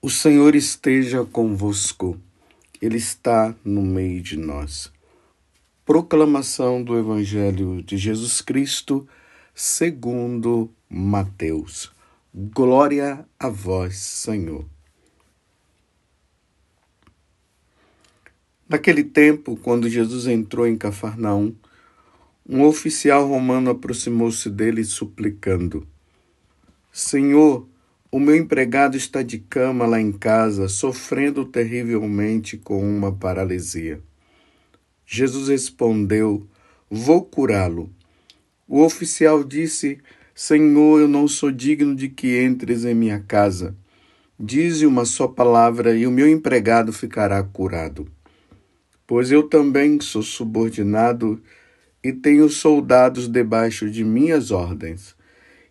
O Senhor esteja convosco, Ele está no meio de nós. Proclamação do Evangelho de Jesus Cristo, segundo Mateus. Glória a vós, Senhor. Naquele tempo, quando Jesus entrou em Cafarnaum, um oficial romano aproximou-se dele suplicando: Senhor, o meu empregado está de cama lá em casa, sofrendo terrivelmente com uma paralisia. Jesus respondeu: Vou curá-lo. O oficial disse: Senhor, eu não sou digno de que entres em minha casa. Dize uma só palavra e o meu empregado ficará curado. Pois eu também sou subordinado e tenho soldados debaixo de minhas ordens.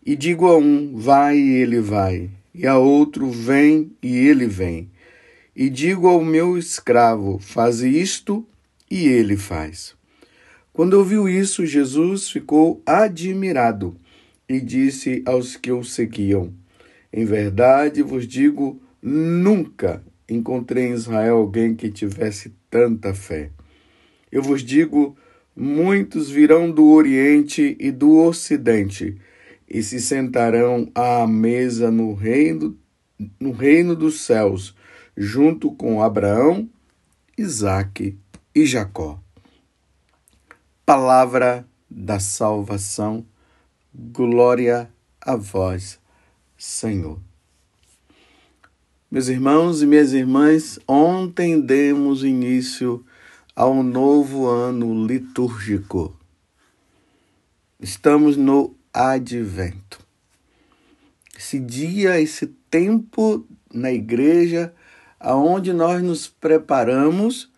E digo a um: vai, e ele vai, e a outro: vem, e ele vem. E digo ao meu escravo: faze isto, e ele faz. Quando ouviu isso, Jesus ficou admirado e disse aos que o seguiam: Em verdade vos digo, nunca encontrei em Israel alguém que tivesse tanta fé. Eu vos digo, muitos virão do Oriente e do Ocidente e se sentarão à mesa no reino, no reino dos céus, junto com Abraão, Isaque e Jacó. Palavra da salvação, glória a vós, Senhor. Meus irmãos e minhas irmãs, ontem demos início ao novo ano litúrgico. Estamos no advento. Esse dia, esse tempo na igreja, aonde nós nos preparamos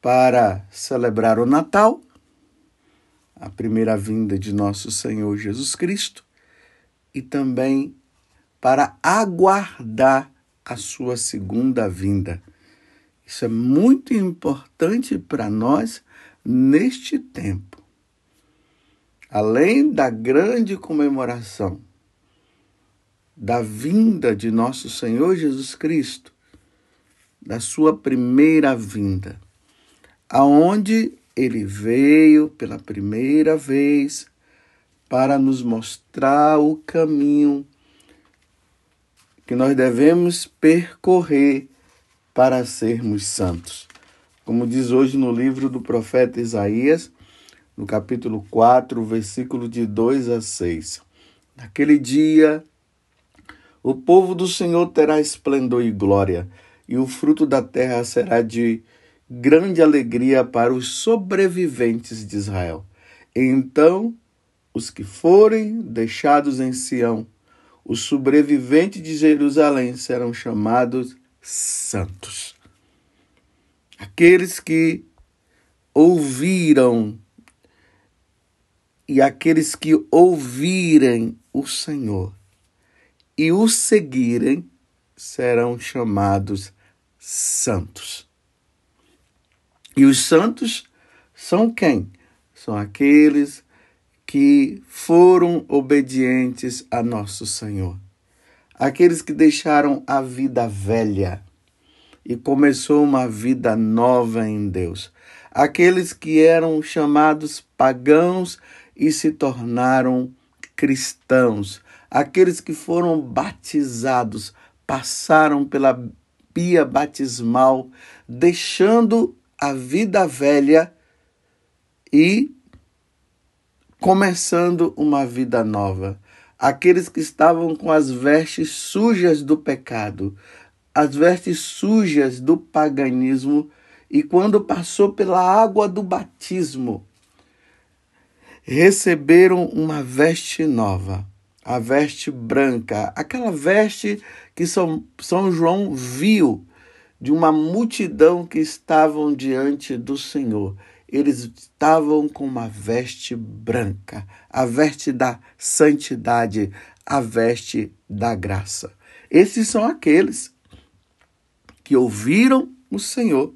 para celebrar o Natal, a primeira vinda de nosso Senhor Jesus Cristo, e também para aguardar a sua segunda vinda. Isso é muito importante para nós neste tempo além da grande comemoração da vinda de nosso Senhor Jesus Cristo, da sua primeira vinda, aonde ele veio pela primeira vez para nos mostrar o caminho que nós devemos percorrer para sermos santos. Como diz hoje no livro do profeta Isaías, no capítulo 4, versículo de 2 a 6. Naquele dia, o povo do Senhor terá esplendor e glória, e o fruto da terra será de grande alegria para os sobreviventes de Israel. Então, os que forem deixados em Sião, os sobreviventes de Jerusalém serão chamados santos. Aqueles que ouviram e aqueles que ouvirem o Senhor e o seguirem serão chamados santos. E os santos são quem? São aqueles que foram obedientes a nosso Senhor. Aqueles que deixaram a vida velha e começou uma vida nova em Deus. Aqueles que eram chamados pagãos e se tornaram cristãos. Aqueles que foram batizados passaram pela pia batismal, deixando a vida velha e começando uma vida nova. Aqueles que estavam com as vestes sujas do pecado, as vestes sujas do paganismo, e quando passou pela água do batismo, receberam uma veste nova, a veste branca, aquela veste que São, São João viu de uma multidão que estavam diante do Senhor. Eles estavam com uma veste branca, a veste da santidade, a veste da graça. Esses são aqueles que ouviram o Senhor,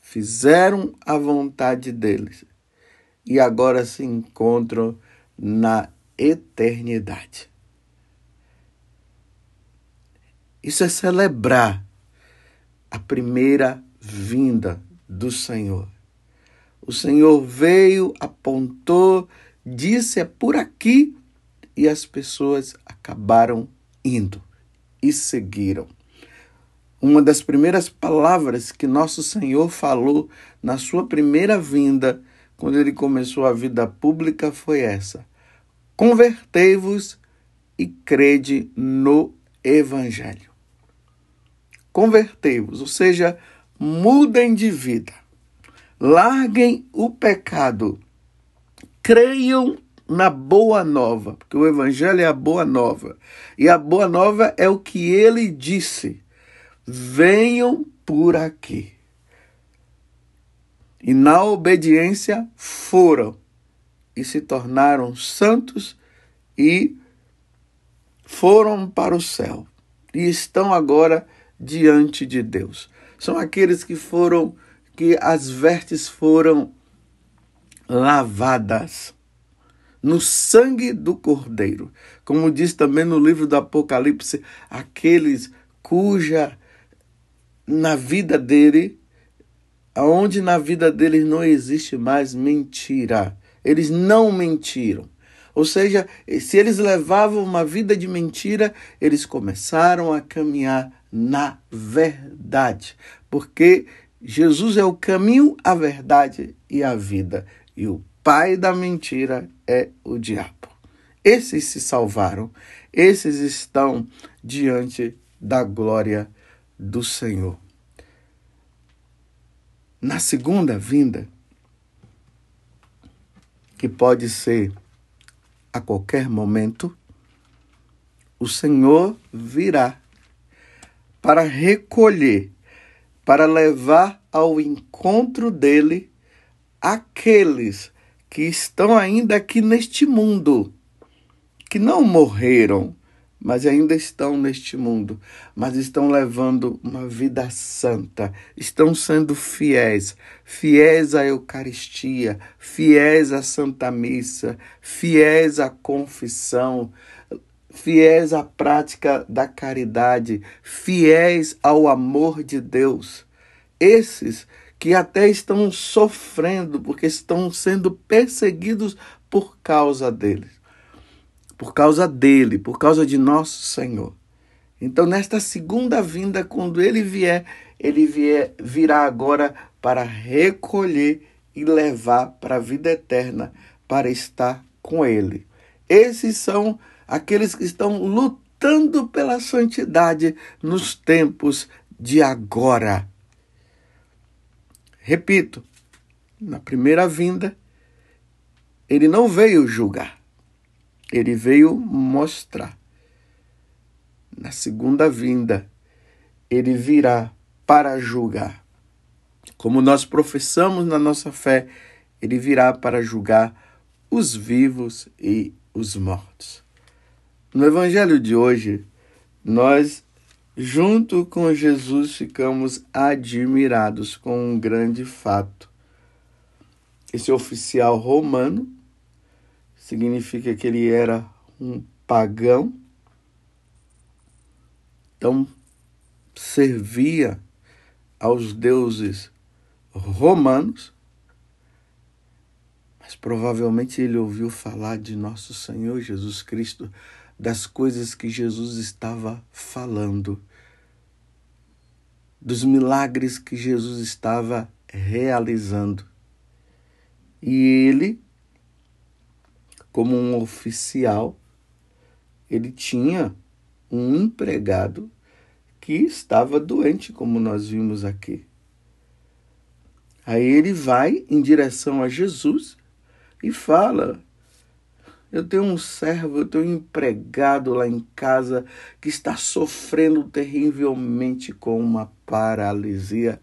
fizeram a vontade deles e agora se encontram na eternidade. Isso é celebrar a primeira vinda do Senhor. O Senhor veio, apontou, disse é por aqui e as pessoas acabaram indo e seguiram. Uma das primeiras palavras que nosso Senhor falou na sua primeira vinda, quando ele começou a vida pública, foi essa: Convertei-vos e crede no Evangelho. Convertei-vos, ou seja, mudem de vida, larguem o pecado, creiam na boa nova, porque o Evangelho é a boa nova, e a boa nova é o que ele disse: venham por aqui. E na obediência foram e se tornaram santos e foram para o céu e estão agora diante de Deus. São aqueles que foram que as vestes foram lavadas no sangue do Cordeiro. Como diz também no livro do Apocalipse, aqueles cuja na vida dele, aonde na vida deles não existe mais mentira. Eles não mentiram. Ou seja, se eles levavam uma vida de mentira, eles começaram a caminhar na verdade, porque Jesus é o caminho, a verdade e a vida, e o pai da mentira é o diabo. Esses se salvaram, esses estão diante da glória do Senhor. Na segunda vinda, que pode ser a qualquer momento, o Senhor virá para recolher, para levar ao encontro dele aqueles que estão ainda aqui neste mundo, que não morreram, mas ainda estão neste mundo, mas estão levando uma vida santa, estão sendo fiéis, fiéis à Eucaristia, fiéis à Santa Missa, fiéis à confissão, fiéis à prática da caridade, fiéis ao amor de Deus. Esses que até estão sofrendo porque estão sendo perseguidos por causa deles por causa dele, por causa de nosso Senhor. Então, nesta segunda vinda, quando ele vier, ele vier, virá agora para recolher e levar para a vida eterna, para estar com ele. Esses são aqueles que estão lutando pela santidade nos tempos de agora. Repito, na primeira vinda, ele não veio julgar. Ele veio mostrar. Na segunda vinda, ele virá para julgar. Como nós professamos na nossa fé, ele virá para julgar os vivos e os mortos. No evangelho de hoje, nós, junto com Jesus, ficamos admirados com um grande fato. Esse oficial romano significa que ele era um pagão, então servia aos deuses romanos, mas provavelmente ele ouviu falar de nosso Senhor Jesus Cristo, das coisas que Jesus estava falando, dos milagres que Jesus estava realizando. E ele como um oficial, ele tinha um empregado que estava doente, como nós vimos aqui. Aí ele vai em direção a Jesus e fala: Eu tenho um servo, eu tenho um empregado lá em casa que está sofrendo terrivelmente com uma paralisia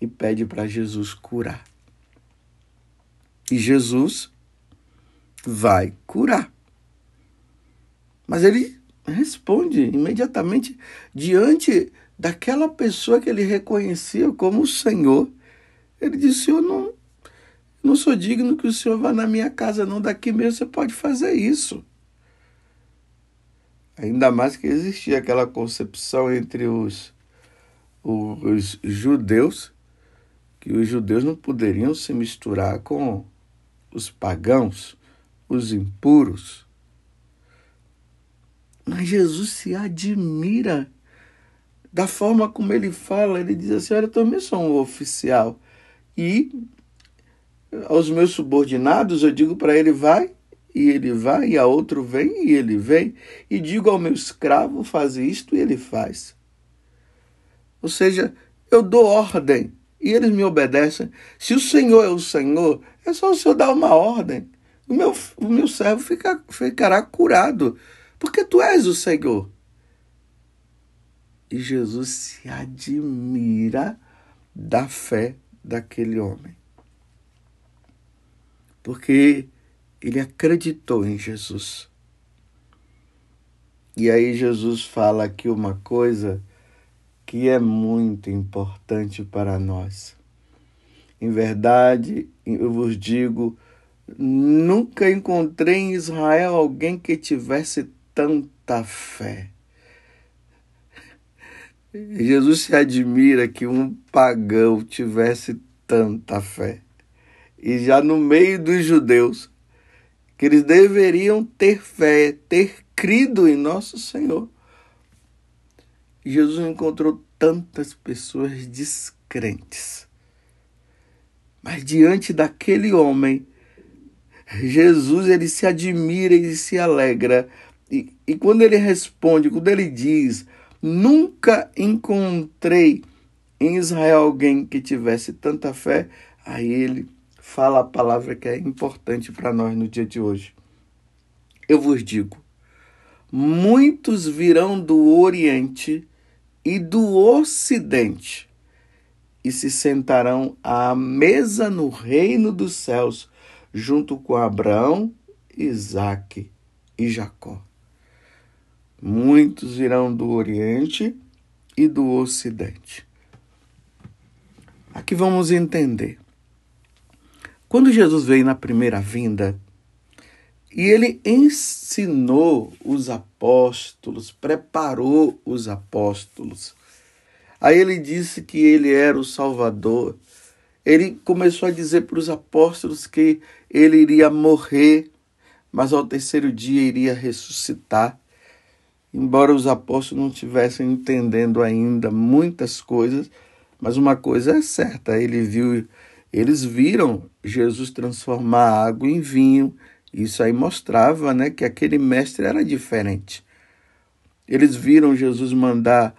e pede para Jesus curar. E Jesus vai curar. Mas ele responde imediatamente diante daquela pessoa que ele reconhecia como o Senhor. Ele disse: Eu não, não sou digno que o Senhor vá na minha casa, não. Daqui mesmo você pode fazer isso. Ainda mais que existia aquela concepção entre os, os judeus, que os judeus não poderiam se misturar com os pagãos, os impuros. Mas Jesus se admira da forma como ele fala. Ele diz assim: Olha, eu também sou um oficial. E aos meus subordinados eu digo para ele: vai, e ele vai, e a outro vem, e ele vem. E digo ao meu escravo: faz isto, e ele faz. Ou seja, eu dou ordem e eles me obedecem. Se o Senhor é o Senhor, é só o Senhor dar uma ordem. O meu, o meu servo fica, ficará curado, porque tu és o Senhor. E Jesus se admira da fé daquele homem. Porque ele acreditou em Jesus. E aí Jesus fala aqui uma coisa que é muito importante para nós. Em verdade, eu vos digo, nunca encontrei em Israel alguém que tivesse tanta fé. Jesus se admira que um pagão tivesse tanta fé. E já no meio dos judeus, que eles deveriam ter fé, ter crido em nosso Senhor. Jesus encontrou tantas pessoas descrentes. Mas diante daquele homem, Jesus ele se admira e se alegra. E, e quando ele responde, quando ele diz: Nunca encontrei em Israel alguém que tivesse tanta fé, aí ele fala a palavra que é importante para nós no dia de hoje. Eu vos digo: muitos virão do Oriente e do Ocidente e se sentarão à mesa no reino dos céus, junto com Abraão, Isaque e Jacó. Muitos virão do Oriente e do Ocidente. Aqui vamos entender. Quando Jesus veio na primeira vinda, e ele ensinou os apóstolos, preparou os apóstolos. Aí ele disse que ele era o Salvador. Ele começou a dizer para os apóstolos que ele iria morrer, mas ao terceiro dia iria ressuscitar. Embora os apóstolos não estivessem entendendo ainda muitas coisas, mas uma coisa é certa, ele viu eles viram Jesus transformar água em vinho. Isso aí mostrava né, que aquele mestre era diferente. Eles viram Jesus mandar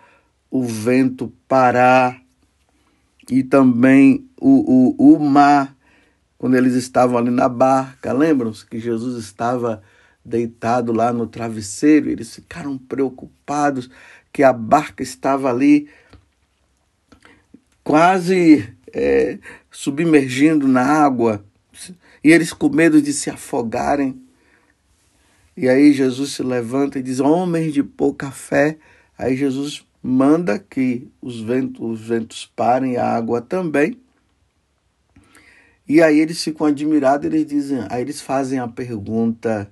o vento parar e também o, o, o mar, quando eles estavam ali na barca. Lembram-se que Jesus estava deitado lá no travesseiro? Eles ficaram preocupados que a barca estava ali quase é, submergindo na água e eles com medo de se afogarem. E aí Jesus se levanta e diz: Homens de pouca fé. Aí Jesus manda que os ventos, os ventos parem, a água também. E aí eles ficam admirados, eles dizem, aí eles fazem a pergunta: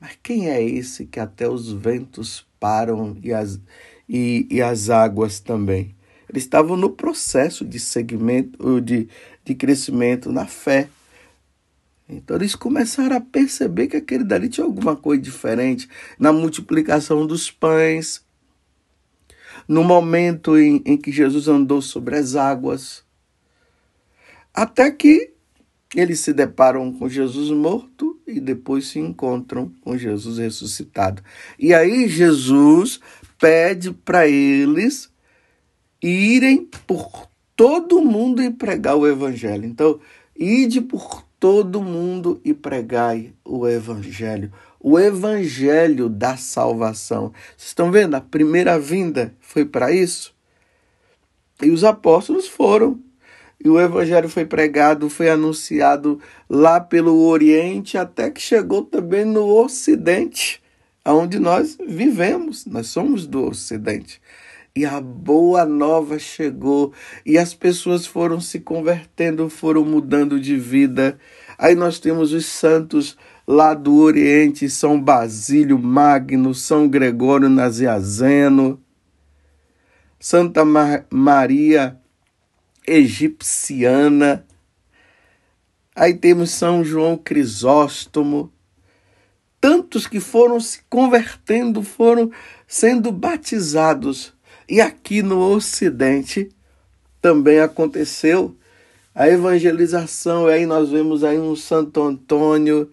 mas quem é esse que até os ventos param e as, e, e as águas também? Eles estavam no processo de segmento, de, de crescimento na fé. Então eles começaram a perceber que aquele dali tinha alguma coisa diferente na multiplicação dos pães, no momento em, em que Jesus andou sobre as águas, até que eles se deparam com Jesus morto e depois se encontram com Jesus ressuscitado. E aí Jesus pede para eles irem por todo mundo e pregar o evangelho. Então, ide por todo mundo e pregai o evangelho. O evangelho da salvação. Vocês estão vendo? A primeira vinda foi para isso. E os apóstolos foram. E o evangelho foi pregado, foi anunciado lá pelo Oriente, até que chegou também no Ocidente, onde nós vivemos. Nós somos do Ocidente. E a boa nova chegou e as pessoas foram se convertendo, foram mudando de vida. Aí nós temos os santos lá do Oriente, São Basílio Magno, São Gregório Naziazeno, Santa Mar Maria Egipciana. Aí temos São João Crisóstomo, tantos que foram se convertendo, foram sendo batizados. E aqui no Ocidente também aconteceu a evangelização. E aí nós vemos aí um Santo Antônio.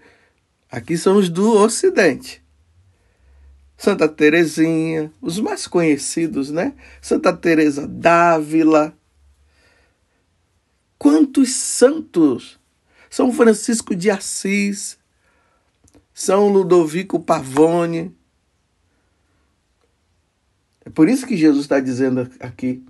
Aqui são os do Ocidente. Santa Teresinha, os mais conhecidos, né? Santa Teresa d'Ávila. Quantos santos! São Francisco de Assis, são Ludovico Pavone. É por isso que Jesus está dizendo aqui: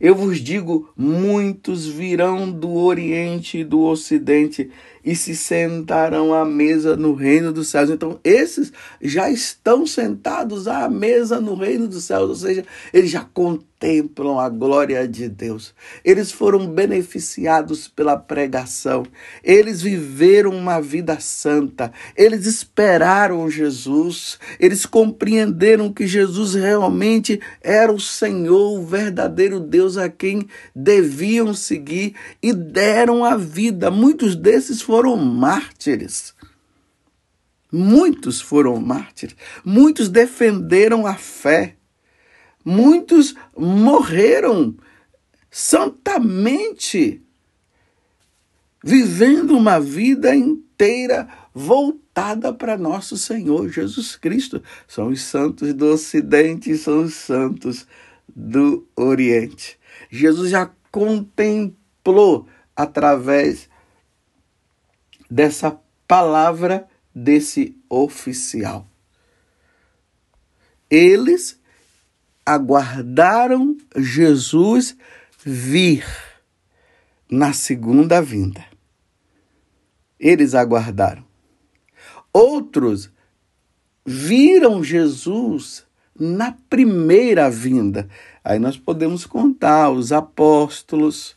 Eu vos digo, muitos virão do Oriente e do Ocidente e se sentarão à mesa no reino dos céus. Então, esses já estão sentados à mesa no reino dos céus, ou seja, eles já contemplam a glória de Deus. Eles foram beneficiados pela pregação. Eles viveram uma vida santa. Eles esperaram Jesus. Eles compreenderam que Jesus realmente era o Senhor, o verdadeiro Deus a quem deviam seguir e deram a vida. Muitos desses foram foram mártires. Muitos foram mártires. Muitos defenderam a fé. Muitos morreram santamente, vivendo uma vida inteira voltada para nosso Senhor Jesus Cristo. São os santos do Ocidente e são os santos do Oriente. Jesus já contemplou através dessa palavra desse oficial. Eles aguardaram Jesus vir na segunda vinda. Eles aguardaram. Outros viram Jesus na primeira vinda. Aí nós podemos contar os apóstolos,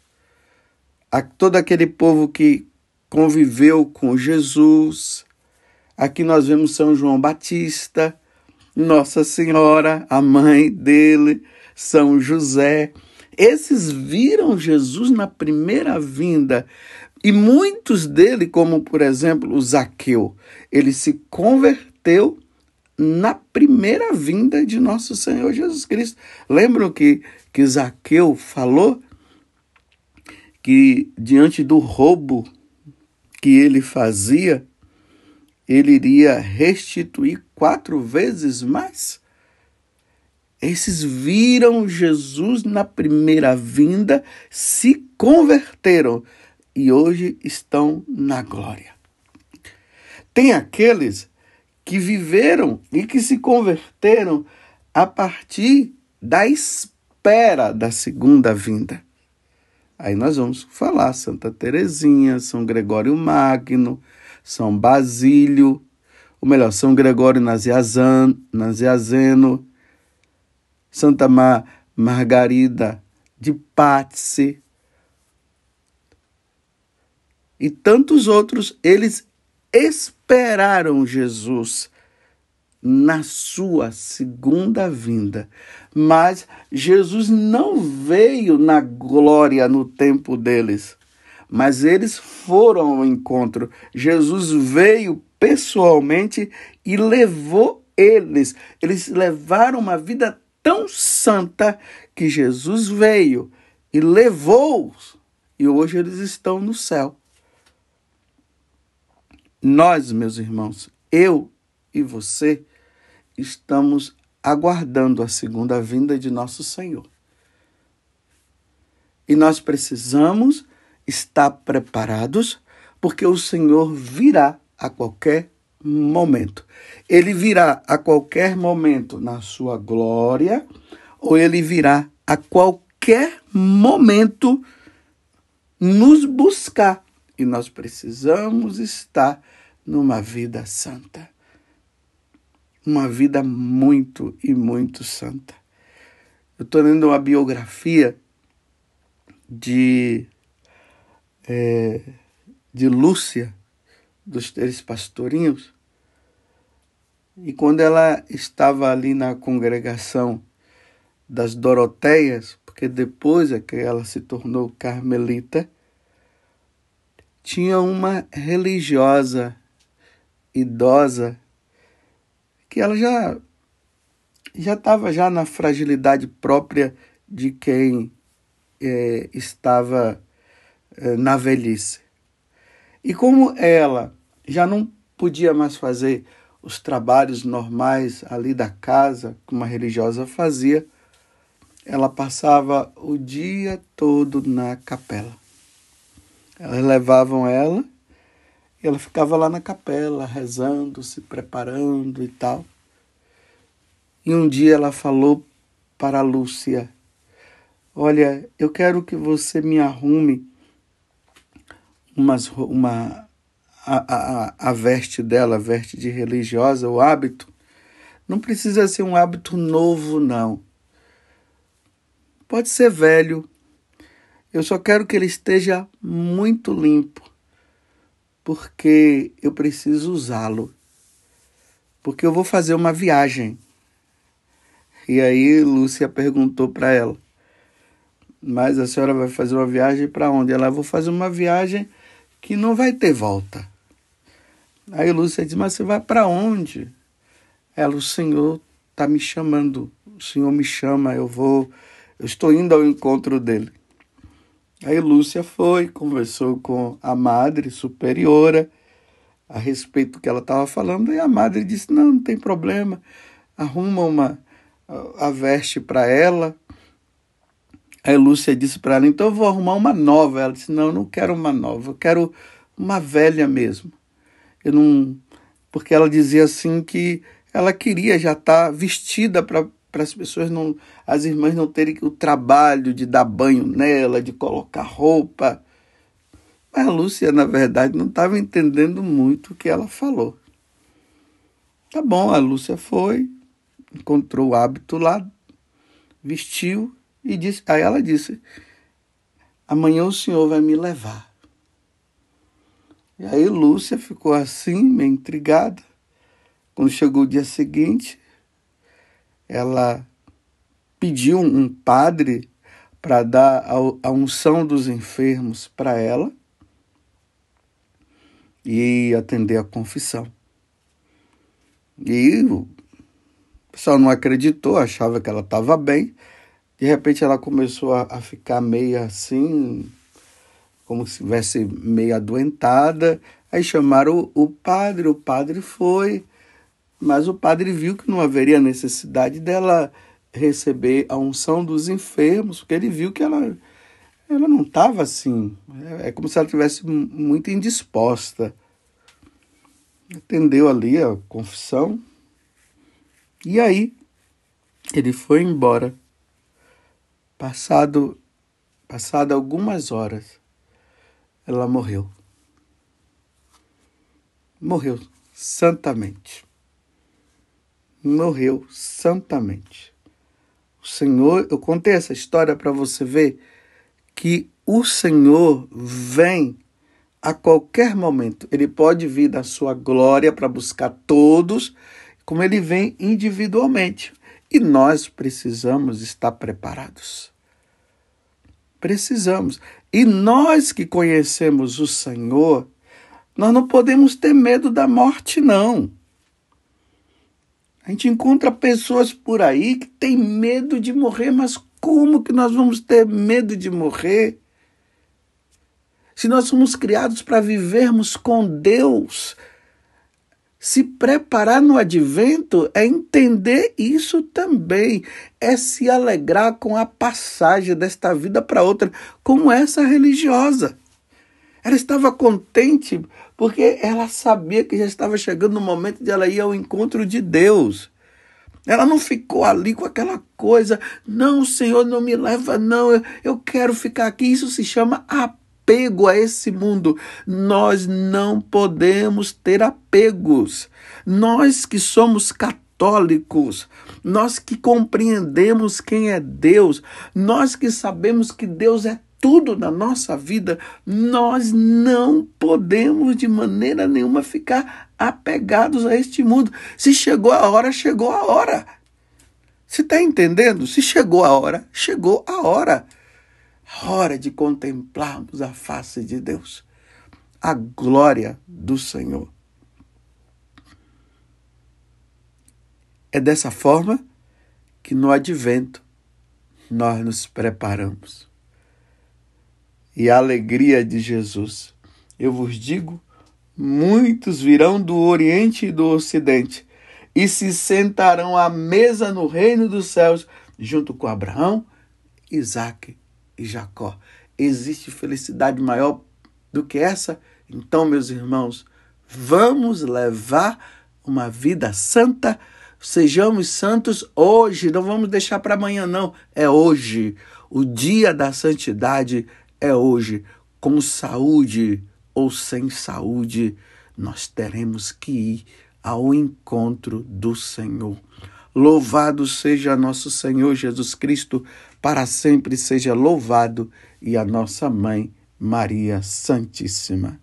todo aquele povo que conviveu com Jesus. Aqui nós vemos São João Batista, Nossa Senhora, a mãe dele, São José. Esses viram Jesus na primeira vinda. E muitos dele, como por exemplo o Zaqueu, ele se converteu na primeira vinda de nosso Senhor Jesus Cristo. Lembram que, que Zaqueu falou que diante do roubo que ele fazia, ele iria restituir quatro vezes mais. Esses viram Jesus na primeira vinda, se converteram e hoje estão na glória. Tem aqueles que viveram e que se converteram a partir da espera da segunda vinda. Aí nós vamos falar Santa Teresinha, São Gregório Magno, São Basílio, ou melhor, São Gregório Naziazeno, Santa Mar Margarida de Pazzi e tantos outros, eles esperaram Jesus na sua segunda vinda. Mas Jesus não veio na glória no tempo deles, mas eles foram ao encontro. Jesus veio pessoalmente e levou eles. Eles levaram uma vida tão santa que Jesus veio e levou-os. E hoje eles estão no céu. Nós, meus irmãos, eu e você, estamos aguardando a segunda vinda de nosso Senhor. E nós precisamos estar preparados, porque o Senhor virá a qualquer momento. Ele virá a qualquer momento na sua glória, ou ele virá a qualquer momento nos buscar. E nós precisamos estar numa vida santa uma vida muito e muito santa. Eu estou lendo uma biografia de, é, de Lúcia dos três pastorinhos. E quando ela estava ali na congregação das Doroteias, porque depois é que ela se tornou carmelita, tinha uma religiosa idosa que ela já já estava já na fragilidade própria de quem é, estava é, na velhice. E como ela já não podia mais fazer os trabalhos normais ali da casa, como a religiosa fazia, ela passava o dia todo na capela. Elas levavam ela e ela ficava lá na capela, rezando, se preparando e tal. E um dia ela falou para a Lúcia: Olha, eu quero que você me arrume umas, uma, a, a, a veste dela, a veste de religiosa, o hábito. Não precisa ser um hábito novo, não. Pode ser velho. Eu só quero que ele esteja muito limpo, porque eu preciso usá-lo. Porque eu vou fazer uma viagem. E aí Lúcia perguntou para ela: Mas a senhora vai fazer uma viagem para onde? Ela: Vou fazer uma viagem que não vai ter volta. Aí Lúcia disse: Mas você vai para onde? Ela: O Senhor está me chamando. O Senhor me chama. Eu vou. Eu estou indo ao encontro dele. Aí Lúcia foi, conversou com a madre superiora a respeito do que ela estava falando, e a madre disse: Não, não tem problema, arruma uma a veste para ela. Aí Lúcia disse para ela: então eu vou arrumar uma nova. Ela disse: não, não quero uma nova, eu quero uma velha mesmo. Eu não. Porque ela dizia assim que ela queria já estar tá vestida para para as pessoas não, as irmãs não terem o trabalho de dar banho nela, de colocar roupa. Mas a Lúcia, na verdade, não estava entendendo muito o que ela falou. Tá bom, a Lúcia foi, encontrou o hábito lá, vestiu e disse. Aí ela disse: Amanhã o senhor vai me levar. E aí Lúcia ficou assim, meio intrigada. Quando chegou o dia seguinte, ela pediu um padre para dar a unção dos enfermos para ela e atender a confissão. E pessoal não acreditou, achava que ela estava bem. De repente ela começou a, ficar meio assim, como se estivesse meio adoentada. Aí chamaram o, o padre, o padre foi, mas o padre viu que não haveria necessidade dela receber a unção dos enfermos, porque ele viu que ela, ela não estava assim. É, é como se ela tivesse muito indisposta. Atendeu ali a confissão, e aí ele foi embora. Passado passado algumas horas, ela morreu. Morreu santamente. Morreu santamente. O Senhor, eu contei essa história para você ver que o Senhor vem a qualquer momento. Ele pode vir da sua glória para buscar todos como ele vem individualmente. E nós precisamos estar preparados. Precisamos. E nós que conhecemos o Senhor, nós não podemos ter medo da morte, não. A gente encontra pessoas por aí que têm medo de morrer, mas como que nós vamos ter medo de morrer? Se nós somos criados para vivermos com Deus, se preparar no advento é entender isso também, é se alegrar com a passagem desta vida para outra, como essa religiosa. Ela estava contente porque ela sabia que já estava chegando o momento de ela ir ao encontro de Deus. Ela não ficou ali com aquela coisa, não, Senhor, não me leva, não, eu, eu quero ficar aqui. Isso se chama apego a esse mundo. Nós não podemos ter apegos. Nós que somos católicos, nós que compreendemos quem é Deus, nós que sabemos que Deus é tudo na nossa vida, nós não podemos de maneira nenhuma ficar apegados a este mundo. Se chegou a hora, chegou a hora. Você está entendendo? Se chegou a hora, chegou a hora. A hora de contemplarmos a face de Deus, a glória do Senhor. É dessa forma que no advento nós nos preparamos. E a alegria de Jesus. Eu vos digo, muitos virão do Oriente e do Ocidente e se sentarão à mesa no reino dos céus, junto com Abraão, Isaac e Jacó. Existe felicidade maior do que essa? Então, meus irmãos, vamos levar uma vida santa. Sejamos santos hoje, não vamos deixar para amanhã, não. É hoje. O dia da santidade é hoje. Com saúde ou sem saúde, nós teremos que ir ao encontro do Senhor. Louvado seja nosso Senhor Jesus Cristo, para sempre seja louvado, e a nossa mãe, Maria Santíssima.